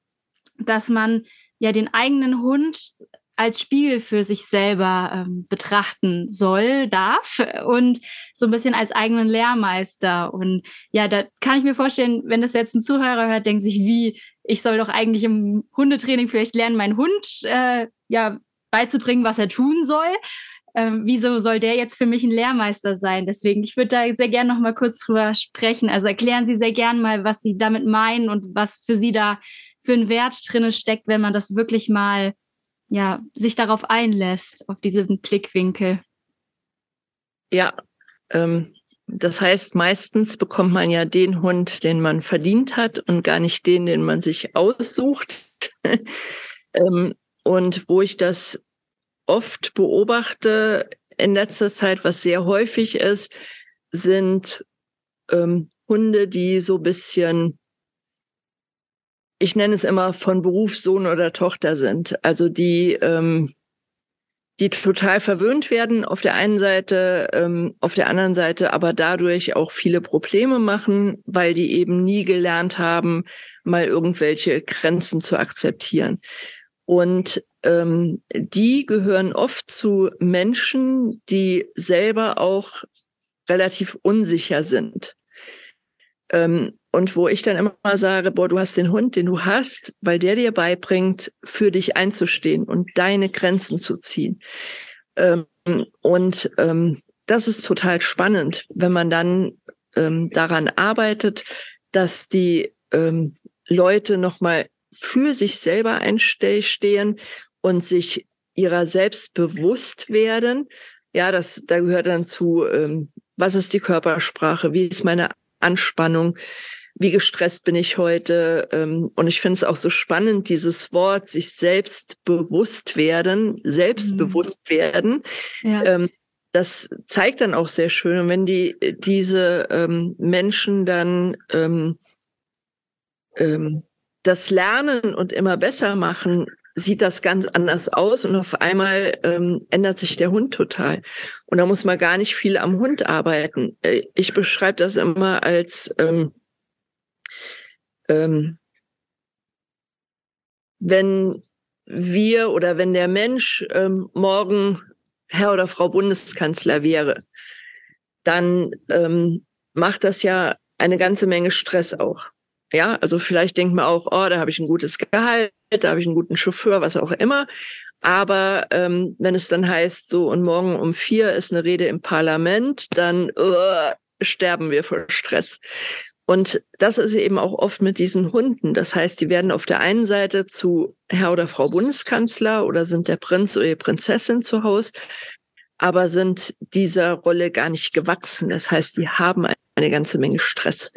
dass man ja den eigenen Hund als Spiegel für sich selber ähm, betrachten soll, darf und so ein bisschen als eigenen Lehrmeister. Und ja, da kann ich mir vorstellen, wenn das jetzt ein Zuhörer hört, denkt sich, wie, ich soll doch eigentlich im Hundetraining vielleicht lernen, meinen Hund äh, ja beizubringen, was er tun soll. Ähm, wieso soll der jetzt für mich ein Lehrmeister sein? Deswegen, ich würde da sehr gerne noch mal kurz drüber sprechen. Also erklären Sie sehr gerne mal, was Sie damit meinen und was für Sie da für einen Wert drinne steckt, wenn man das wirklich mal ja, sich darauf einlässt, auf diesen Blickwinkel. Ja, ähm, das heißt, meistens bekommt man ja den Hund, den man verdient hat und gar nicht den, den man sich aussucht. ähm, und wo ich das oft beobachte in letzter Zeit, was sehr häufig ist, sind ähm, Hunde, die so bisschen ich nenne es immer von Berufssohn oder Tochter sind. Also die, ähm, die total verwöhnt werden auf der einen Seite, ähm, auf der anderen Seite aber dadurch auch viele Probleme machen, weil die eben nie gelernt haben, mal irgendwelche Grenzen zu akzeptieren. Und ähm, die gehören oft zu Menschen, die selber auch relativ unsicher sind. Ähm, und wo ich dann immer sage, boah, du hast den Hund, den du hast, weil der dir beibringt, für dich einzustehen und deine Grenzen zu ziehen. Ähm, und ähm, das ist total spannend, wenn man dann ähm, daran arbeitet, dass die ähm, Leute nochmal für sich selber einstehen und sich ihrer selbst bewusst werden. Ja, das, da gehört dann zu, ähm, was ist die Körpersprache, wie ist meine Anspannung, wie gestresst bin ich heute. Ähm, und ich finde es auch so spannend, dieses Wort, sich selbst bewusst werden, selbstbewusst mhm. werden. Ja. Ähm, das zeigt dann auch sehr schön. Und wenn die diese ähm, Menschen dann ähm, ähm, das lernen und immer besser machen, sieht das ganz anders aus und auf einmal ähm, ändert sich der Hund total. Und da muss man gar nicht viel am Hund arbeiten. Äh, ich beschreibe das immer als ähm, ähm, wenn wir oder wenn der Mensch ähm, morgen Herr oder Frau Bundeskanzler wäre, dann ähm, macht das ja eine ganze Menge Stress auch. Ja, also vielleicht denkt man auch, oh, da habe ich ein gutes Gehalt, da habe ich einen guten Chauffeur, was auch immer. Aber ähm, wenn es dann heißt, so und morgen um vier ist eine Rede im Parlament, dann uh, sterben wir vor Stress. Und das ist eben auch oft mit diesen Hunden. Das heißt, die werden auf der einen Seite zu Herr oder Frau Bundeskanzler oder sind der Prinz oder die Prinzessin zu Hause, aber sind dieser Rolle gar nicht gewachsen. Das heißt, die haben eine ganze Menge Stress.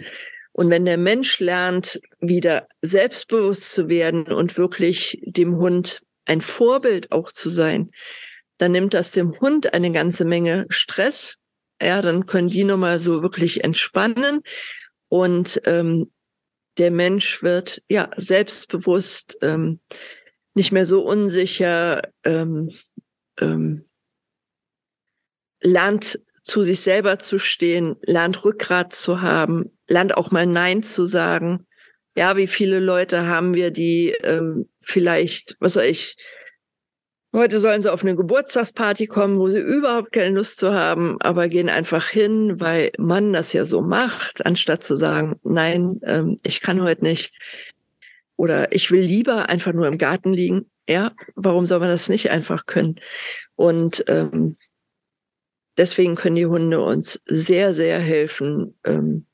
Und wenn der Mensch lernt, wieder selbstbewusst zu werden und wirklich dem Hund ein Vorbild auch zu sein, dann nimmt das dem Hund eine ganze Menge Stress. Ja, dann können die nochmal so wirklich entspannen. Und ähm, der Mensch wird ja selbstbewusst, ähm, nicht mehr so unsicher, ähm, ähm, lernt zu sich selber zu stehen, lernt Rückgrat zu haben, lernt auch mal Nein zu sagen. Ja, wie viele Leute haben wir, die ähm, vielleicht, was soll ich, heute sollen sie auf eine Geburtstagsparty kommen, wo sie überhaupt keine Lust zu haben, aber gehen einfach hin, weil man das ja so macht, anstatt zu sagen, nein, ähm, ich kann heute nicht. Oder ich will lieber einfach nur im Garten liegen. Ja, warum soll man das nicht einfach können? Und ähm, deswegen können die Hunde uns sehr, sehr helfen ähm,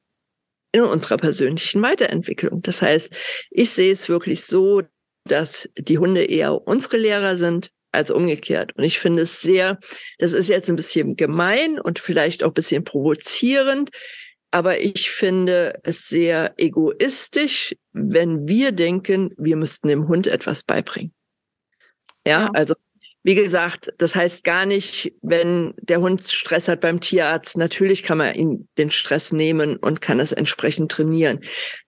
in unserer persönlichen Weiterentwicklung. Das heißt, ich sehe es wirklich so, dass die Hunde eher unsere Lehrer sind als umgekehrt. Und ich finde es sehr, das ist jetzt ein bisschen gemein und vielleicht auch ein bisschen provozierend, aber ich finde es sehr egoistisch, wenn wir denken, wir müssten dem Hund etwas beibringen. Ja, also wie gesagt, das heißt gar nicht, wenn der Hund Stress hat beim Tierarzt, natürlich kann man ihn den Stress nehmen und kann es entsprechend trainieren.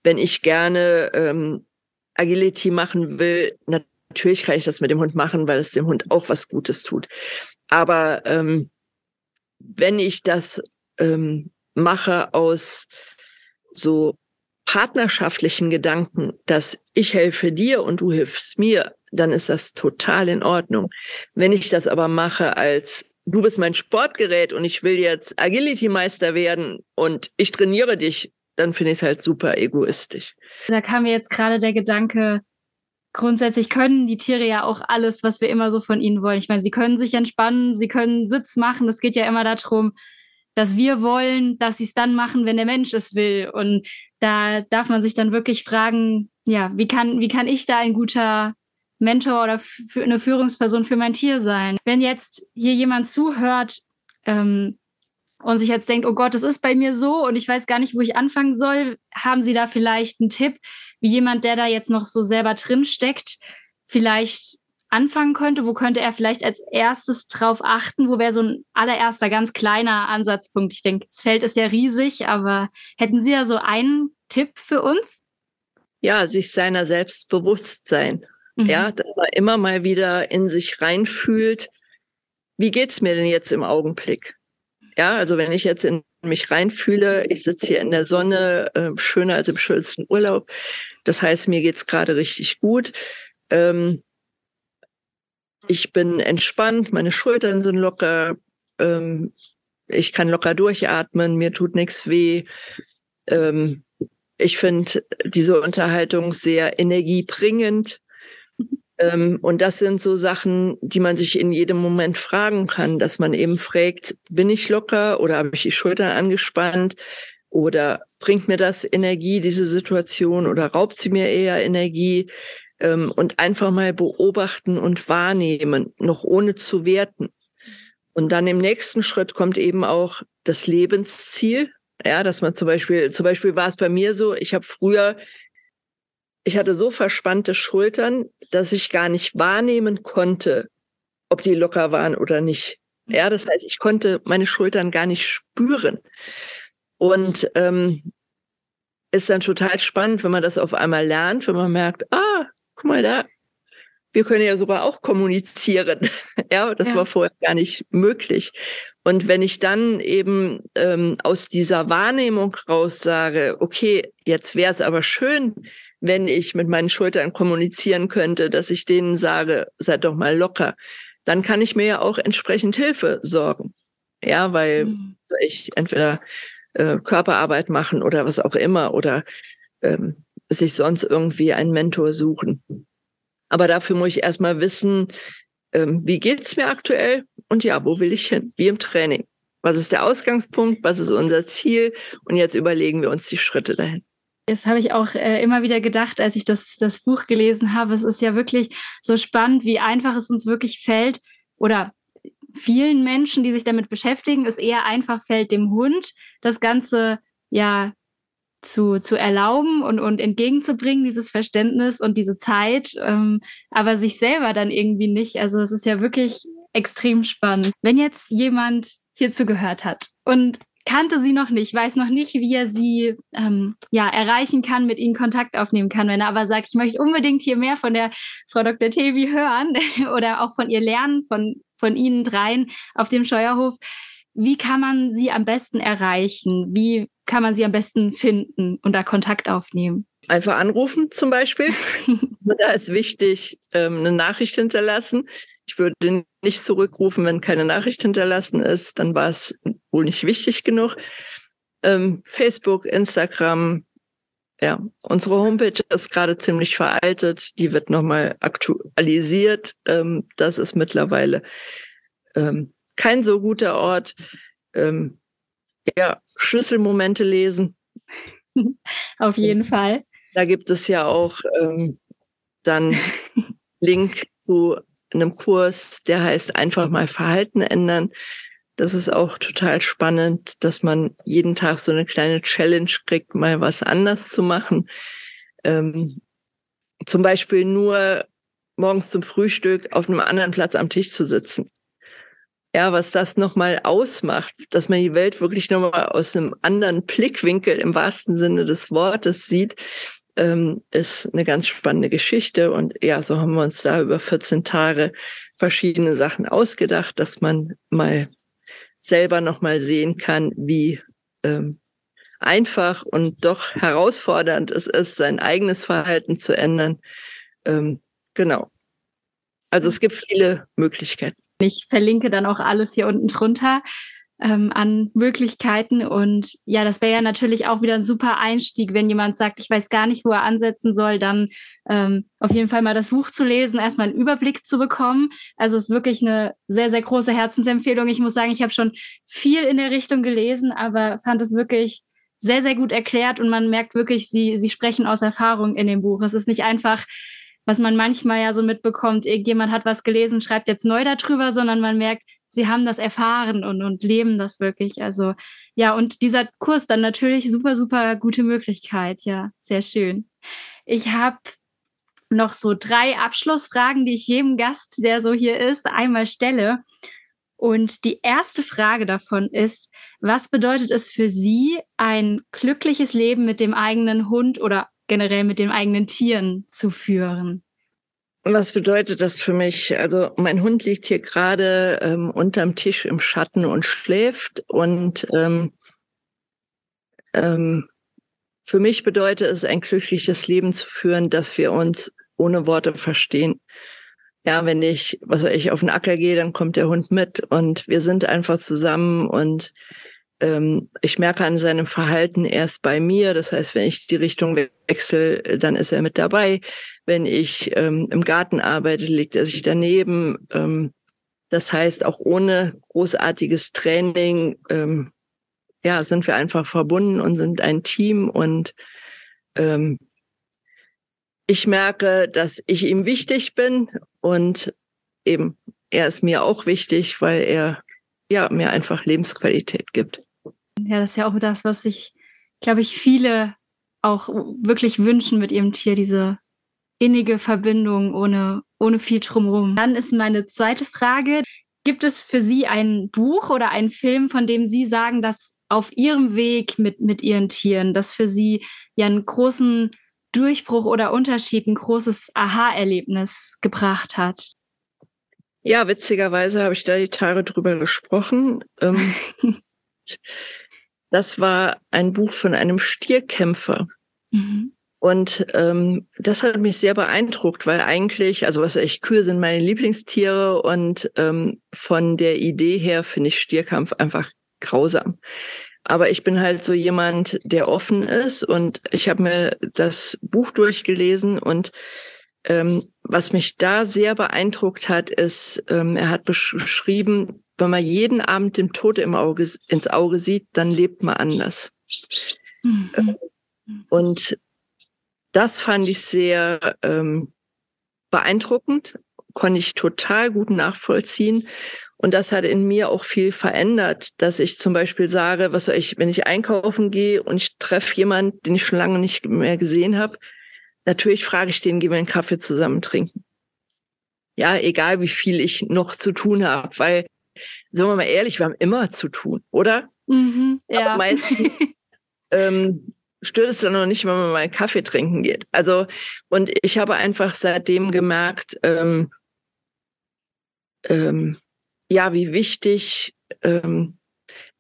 Wenn ich gerne ähm, Agility machen will, natürlich kann ich das mit dem Hund machen, weil es dem Hund auch was Gutes tut. Aber ähm, wenn ich das ähm, mache aus so partnerschaftlichen Gedanken, dass ich helfe dir und du hilfst mir, dann ist das total in Ordnung. Wenn ich das aber mache als du bist mein Sportgerät und ich will jetzt Agility-Meister werden und ich trainiere dich, dann finde ich es halt super egoistisch. Da kam mir jetzt gerade der Gedanke, grundsätzlich können die Tiere ja auch alles, was wir immer so von ihnen wollen. Ich meine, sie können sich entspannen, sie können Sitz machen. Es geht ja immer darum, dass wir wollen, dass sie es dann machen, wenn der Mensch es will. Und da darf man sich dann wirklich fragen, ja, wie kann, wie kann ich da ein guter Mentor oder für eine Führungsperson für mein Tier sein. Wenn jetzt hier jemand zuhört ähm, und sich jetzt denkt, oh Gott, es ist bei mir so und ich weiß gar nicht, wo ich anfangen soll, haben Sie da vielleicht einen Tipp, wie jemand, der da jetzt noch so selber drin steckt, vielleicht anfangen könnte? Wo könnte er vielleicht als erstes drauf achten? Wo wäre so ein allererster ganz kleiner Ansatzpunkt? Ich denke, das Feld ist ja riesig, aber hätten Sie ja so einen Tipp für uns? Ja, sich seiner selbst bewusst sein. Mhm. Ja, dass man immer mal wieder in sich reinfühlt, wie geht's mir denn jetzt im Augenblick? Ja, also wenn ich jetzt in mich reinfühle, ich sitze hier in der Sonne, äh, schöner als im schönsten Urlaub. Das heißt, mir geht's gerade richtig gut. Ähm, ich bin entspannt, meine Schultern sind locker, ähm, ich kann locker durchatmen, mir tut nichts weh. Ähm, ich finde diese Unterhaltung sehr energiebringend. Ähm, und das sind so Sachen, die man sich in jedem Moment fragen kann, dass man eben fragt, bin ich locker oder habe ich die Schultern angespannt? Oder bringt mir das Energie, diese Situation, oder raubt sie mir eher Energie? Ähm, und einfach mal beobachten und wahrnehmen, noch ohne zu werten. Und dann im nächsten Schritt kommt eben auch das Lebensziel. Ja, dass man zum Beispiel, zum Beispiel war es bei mir so, ich habe früher ich hatte so verspannte Schultern, dass ich gar nicht wahrnehmen konnte, ob die locker waren oder nicht. Ja, das heißt, ich konnte meine Schultern gar nicht spüren. Und ähm, ist dann total spannend, wenn man das auf einmal lernt, wenn man merkt, ah, guck mal da, wir können ja sogar auch kommunizieren. ja, das ja. war vorher gar nicht möglich. Und wenn ich dann eben ähm, aus dieser Wahrnehmung raus sage, okay, jetzt wäre es aber schön, wenn ich mit meinen Schultern kommunizieren könnte, dass ich denen sage, seid doch mal locker, dann kann ich mir ja auch entsprechend Hilfe sorgen. Ja, weil mhm. ich entweder äh, Körperarbeit machen oder was auch immer oder ähm, sich sonst irgendwie einen Mentor suchen. Aber dafür muss ich erstmal wissen, ähm, wie geht's mir aktuell und ja, wo will ich hin? Wie im Training. Was ist der Ausgangspunkt? Was ist unser Ziel? Und jetzt überlegen wir uns die Schritte dahin. Das habe ich auch äh, immer wieder gedacht, als ich das, das Buch gelesen habe. Es ist ja wirklich so spannend, wie einfach es uns wirklich fällt oder vielen Menschen, die sich damit beschäftigen, es eher einfach fällt, dem Hund das Ganze ja zu, zu erlauben und, und entgegenzubringen, dieses Verständnis und diese Zeit, ähm, aber sich selber dann irgendwie nicht. Also es ist ja wirklich extrem spannend. Wenn jetzt jemand hierzu gehört hat und kannte sie noch nicht, weiß noch nicht, wie er sie ähm, ja, erreichen kann, mit ihnen Kontakt aufnehmen kann. Wenn er aber sagt, ich möchte unbedingt hier mehr von der Frau Dr. Tevi hören oder auch von ihr lernen, von, von Ihnen dreien auf dem Scheuerhof, wie kann man sie am besten erreichen? Wie kann man sie am besten finden und da Kontakt aufnehmen? Einfach anrufen zum Beispiel. da ist wichtig, ähm, eine Nachricht hinterlassen. Ich würde nicht zurückrufen, wenn keine Nachricht hinterlassen ist. Dann war es wohl nicht wichtig genug. Ähm, Facebook, Instagram, ja, unsere Homepage ist gerade ziemlich veraltet. Die wird nochmal aktualisiert. Ähm, das ist mittlerweile ähm, kein so guter Ort. Ähm, ja, Schlüsselmomente lesen. Auf jeden Fall. Da gibt es ja auch ähm, dann Link zu einem Kurs, der heißt einfach mal Verhalten ändern. Das ist auch total spannend, dass man jeden Tag so eine kleine Challenge kriegt, mal was anders zu machen. Ähm, zum Beispiel nur morgens zum Frühstück auf einem anderen Platz am Tisch zu sitzen. Ja, was das nochmal ausmacht, dass man die Welt wirklich nochmal aus einem anderen Blickwinkel im wahrsten Sinne des Wortes sieht, ähm, ist eine ganz spannende Geschichte. Und ja, so haben wir uns da über 14 Tage verschiedene Sachen ausgedacht, dass man mal selber nochmal sehen kann, wie ähm, einfach und doch herausfordernd es ist, sein eigenes Verhalten zu ändern. Ähm, genau. Also es gibt viele Möglichkeiten. Ich verlinke dann auch alles hier unten drunter ähm, an Möglichkeiten. Und ja, das wäre ja natürlich auch wieder ein super Einstieg, wenn jemand sagt, ich weiß gar nicht, wo er ansetzen soll, dann ähm, auf jeden Fall mal das Buch zu lesen, erstmal einen Überblick zu bekommen. Also es ist wirklich eine sehr, sehr große Herzensempfehlung. Ich muss sagen, ich habe schon viel in der Richtung gelesen, aber fand es wirklich sehr, sehr gut erklärt und man merkt wirklich, sie, sie sprechen aus Erfahrung in dem Buch. Es ist nicht einfach was man manchmal ja so mitbekommt, irgendjemand hat was gelesen, schreibt jetzt neu darüber, sondern man merkt, sie haben das erfahren und, und leben das wirklich. Also ja, und dieser Kurs dann natürlich super, super gute Möglichkeit. Ja, sehr schön. Ich habe noch so drei Abschlussfragen, die ich jedem Gast, der so hier ist, einmal stelle. Und die erste Frage davon ist, was bedeutet es für Sie, ein glückliches Leben mit dem eigenen Hund oder generell mit den eigenen Tieren zu führen? Was bedeutet das für mich? Also mein Hund liegt hier gerade ähm, unterm Tisch im Schatten und schläft. Und ähm, ähm, für mich bedeutet es, ein glückliches Leben zu führen, dass wir uns ohne Worte verstehen. Ja, wenn ich, was weiß ich, auf den Acker gehe, dann kommt der Hund mit und wir sind einfach zusammen und ähm, ich merke an seinem Verhalten erst bei mir. Das heißt, wenn ich die Richtung wechsle, dann ist er mit dabei. Wenn ich ähm, im Garten arbeite, legt er sich daneben. Ähm, das heißt, auch ohne großartiges Training, ähm, ja, sind wir einfach verbunden und sind ein Team und ähm, ich merke, dass ich ihm wichtig bin und eben er ist mir auch wichtig, weil er ja mir einfach Lebensqualität gibt. Ja, das ist ja auch das, was sich, glaube ich, viele auch wirklich wünschen mit ihrem Tier, diese innige Verbindung ohne, ohne viel drumherum. Dann ist meine zweite Frage, gibt es für Sie ein Buch oder einen Film, von dem Sie sagen, dass auf Ihrem Weg mit, mit Ihren Tieren, das für Sie ja einen großen Durchbruch oder Unterschied, ein großes Aha-Erlebnis gebracht hat? Ja, witzigerweise habe ich da die Tage drüber gesprochen. Ähm, das war ein Buch von einem Stierkämpfer. Mhm. Und ähm, das hat mich sehr beeindruckt, weil eigentlich, also was ich, Kühe sind meine Lieblingstiere und ähm, von der Idee her finde ich Stierkampf einfach grausam. Aber ich bin halt so jemand, der offen ist und ich habe mir das Buch durchgelesen und ähm, was mich da sehr beeindruckt hat, ist, ähm, er hat beschrieben, wenn man jeden Abend dem Tod im Auge, ins Auge sieht, dann lebt man anders. Mhm. Und das fand ich sehr ähm, beeindruckend, konnte ich total gut nachvollziehen. Und das hat in mir auch viel verändert, dass ich zum Beispiel sage, was soll ich, wenn ich einkaufen gehe und ich treffe jemanden, den ich schon lange nicht mehr gesehen habe, natürlich frage ich den, gehen wir einen Kaffee zusammen trinken. Ja, egal wie viel ich noch zu tun habe, weil, sagen wir mal ehrlich, wir haben immer zu tun, oder? Mhm, ja. Aber meistens ähm, stört es dann noch nicht, wenn man mal Kaffee trinken geht. Also, und ich habe einfach seitdem gemerkt, ähm, ähm, ja, wie wichtig ähm,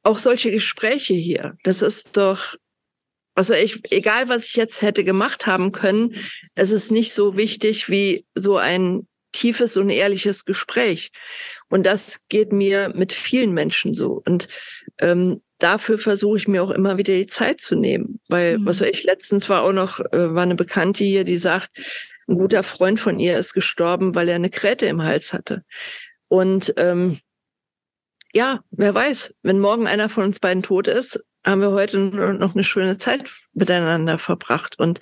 auch solche Gespräche hier. Das ist doch, also ich, egal was ich jetzt hätte gemacht haben können, es ist nicht so wichtig wie so ein tiefes und ehrliches Gespräch. Und das geht mir mit vielen Menschen so. Und ähm, dafür versuche ich mir auch immer wieder die Zeit zu nehmen. Weil, mhm. was weiß ich, letztens war auch noch, äh, war eine Bekannte hier, die sagt, ein guter Freund von ihr ist gestorben, weil er eine Kräte im Hals hatte. Und ähm, ja, wer weiß, wenn morgen einer von uns beiden tot ist, haben wir heute noch eine schöne Zeit miteinander verbracht. Und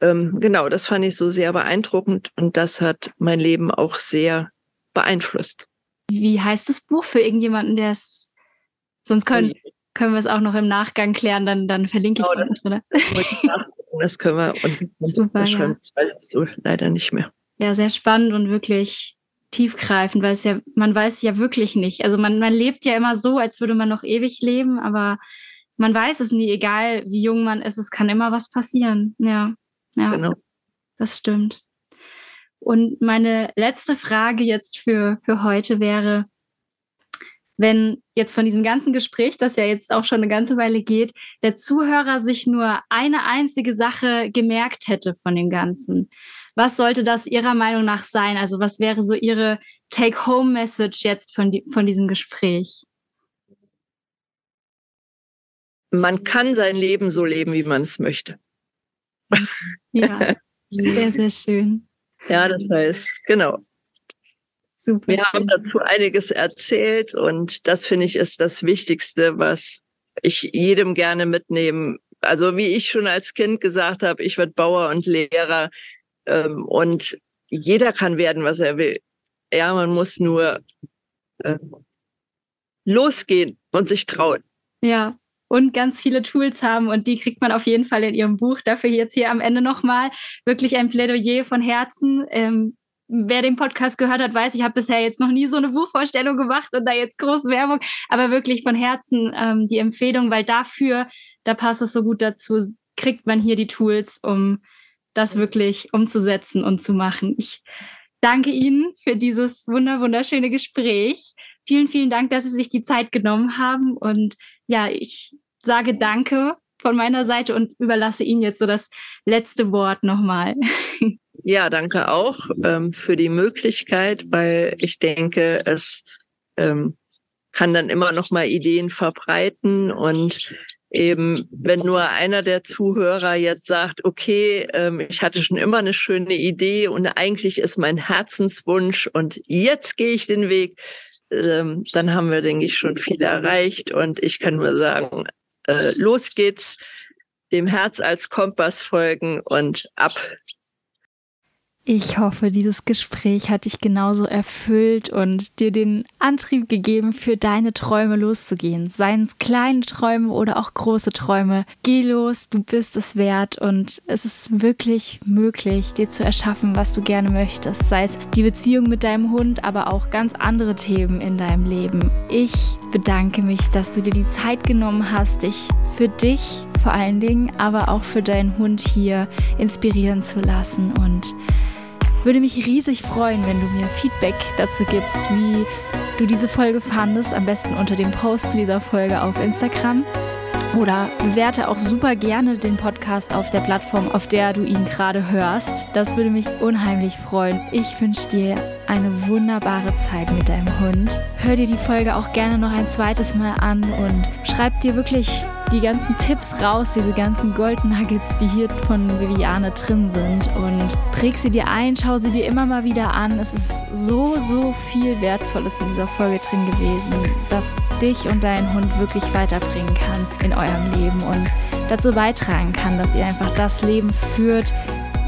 ähm, genau, das fand ich so sehr beeindruckend und das hat mein Leben auch sehr beeinflusst. Wie heißt das Buch für irgendjemanden, der es sonst können, können wir es auch noch im Nachgang klären, dann, dann verlinke ich es. Genau, das, das, das können wir und, und Super, ja. das weißt du leider nicht mehr. Ja, sehr spannend und wirklich tiefgreifend, weil es ja, man weiß ja wirklich nicht. Also man, man lebt ja immer so, als würde man noch ewig leben, aber man weiß es nie, egal wie jung man ist, es kann immer was passieren. Ja, ja. Genau. Das stimmt. Und meine letzte Frage jetzt für, für heute wäre, wenn jetzt von diesem ganzen Gespräch, das ja jetzt auch schon eine ganze Weile geht, der Zuhörer sich nur eine einzige Sache gemerkt hätte von dem Ganzen. Was sollte das Ihrer Meinung nach sein? Also was wäre so Ihre Take-Home-Message jetzt von, die, von diesem Gespräch? Man kann sein Leben so leben, wie man es möchte. Ja, sehr, sehr schön. Ja, das heißt, genau. Super Wir haben dazu einiges erzählt und das finde ich ist das Wichtigste, was ich jedem gerne mitnehmen. Also wie ich schon als Kind gesagt habe, ich werde Bauer und Lehrer ähm, und jeder kann werden, was er will. Ja, man muss nur äh, losgehen und sich trauen. Ja, und ganz viele Tools haben und die kriegt man auf jeden Fall in ihrem Buch. Dafür jetzt hier am Ende nochmal wirklich ein Plädoyer von Herzen. Ähm, wer den Podcast gehört hat, weiß, ich habe bisher jetzt noch nie so eine Buchvorstellung gemacht und da jetzt große Werbung, aber wirklich von Herzen ähm, die Empfehlung, weil dafür, da passt es so gut dazu, kriegt man hier die Tools, um das wirklich umzusetzen und zu machen. Ich danke Ihnen für dieses wunder wunderschöne Gespräch. Vielen, vielen Dank, dass Sie sich die Zeit genommen haben und ja, ich sage Danke von meiner Seite und überlasse Ihnen jetzt so das letzte Wort nochmal. Ja, danke auch ähm, für die Möglichkeit, weil ich denke, es ähm, kann dann immer noch mal Ideen verbreiten und eben, wenn nur einer der Zuhörer jetzt sagt, okay, ähm, ich hatte schon immer eine schöne Idee und eigentlich ist mein Herzenswunsch und jetzt gehe ich den Weg, ähm, dann haben wir, denke ich, schon viel erreicht und ich kann nur sagen, äh, los geht's, dem Herz als Kompass folgen und ab ich hoffe, dieses Gespräch hat dich genauso erfüllt und dir den Antrieb gegeben, für deine Träume loszugehen. Seien es kleine Träume oder auch große Träume. Geh los, du bist es wert und es ist wirklich möglich, dir zu erschaffen, was du gerne möchtest. Sei es die Beziehung mit deinem Hund, aber auch ganz andere Themen in deinem Leben. Ich bedanke mich, dass du dir die Zeit genommen hast, dich für dich vor allen Dingen, aber auch für deinen Hund hier inspirieren zu lassen und würde mich riesig freuen, wenn du mir Feedback dazu gibst, wie du diese Folge fandest. Am besten unter dem Post zu dieser Folge auf Instagram. Oder bewerte auch super gerne den Podcast auf der Plattform, auf der du ihn gerade hörst. Das würde mich unheimlich freuen. Ich wünsche dir eine wunderbare Zeit mit deinem Hund. Hör dir die Folge auch gerne noch ein zweites Mal an und schreib dir wirklich die ganzen Tipps raus, diese ganzen Gold Nuggets, die hier von Viviane drin sind und präg sie dir ein, schau sie dir immer mal wieder an. Es ist so, so viel Wertvolles in dieser Folge drin gewesen, dass dich und deinen Hund wirklich weiterbringen kann in eurem Leben und dazu beitragen kann, dass ihr einfach das Leben führt,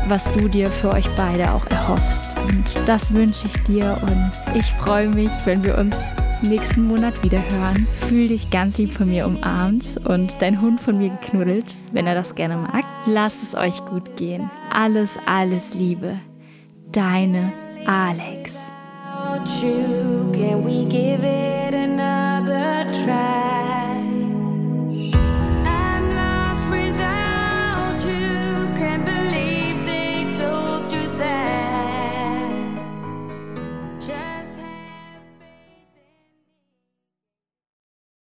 was du dir für euch beide auch erhoffst. Und das wünsche ich dir und ich freue mich, wenn wir uns nächsten Monat wieder hören. Fühl dich ganz lieb von mir umarmt und dein Hund von mir geknuddelt, wenn er das gerne mag. Lasst es euch gut gehen. Alles, alles Liebe. Deine Alex. Can we give it another try?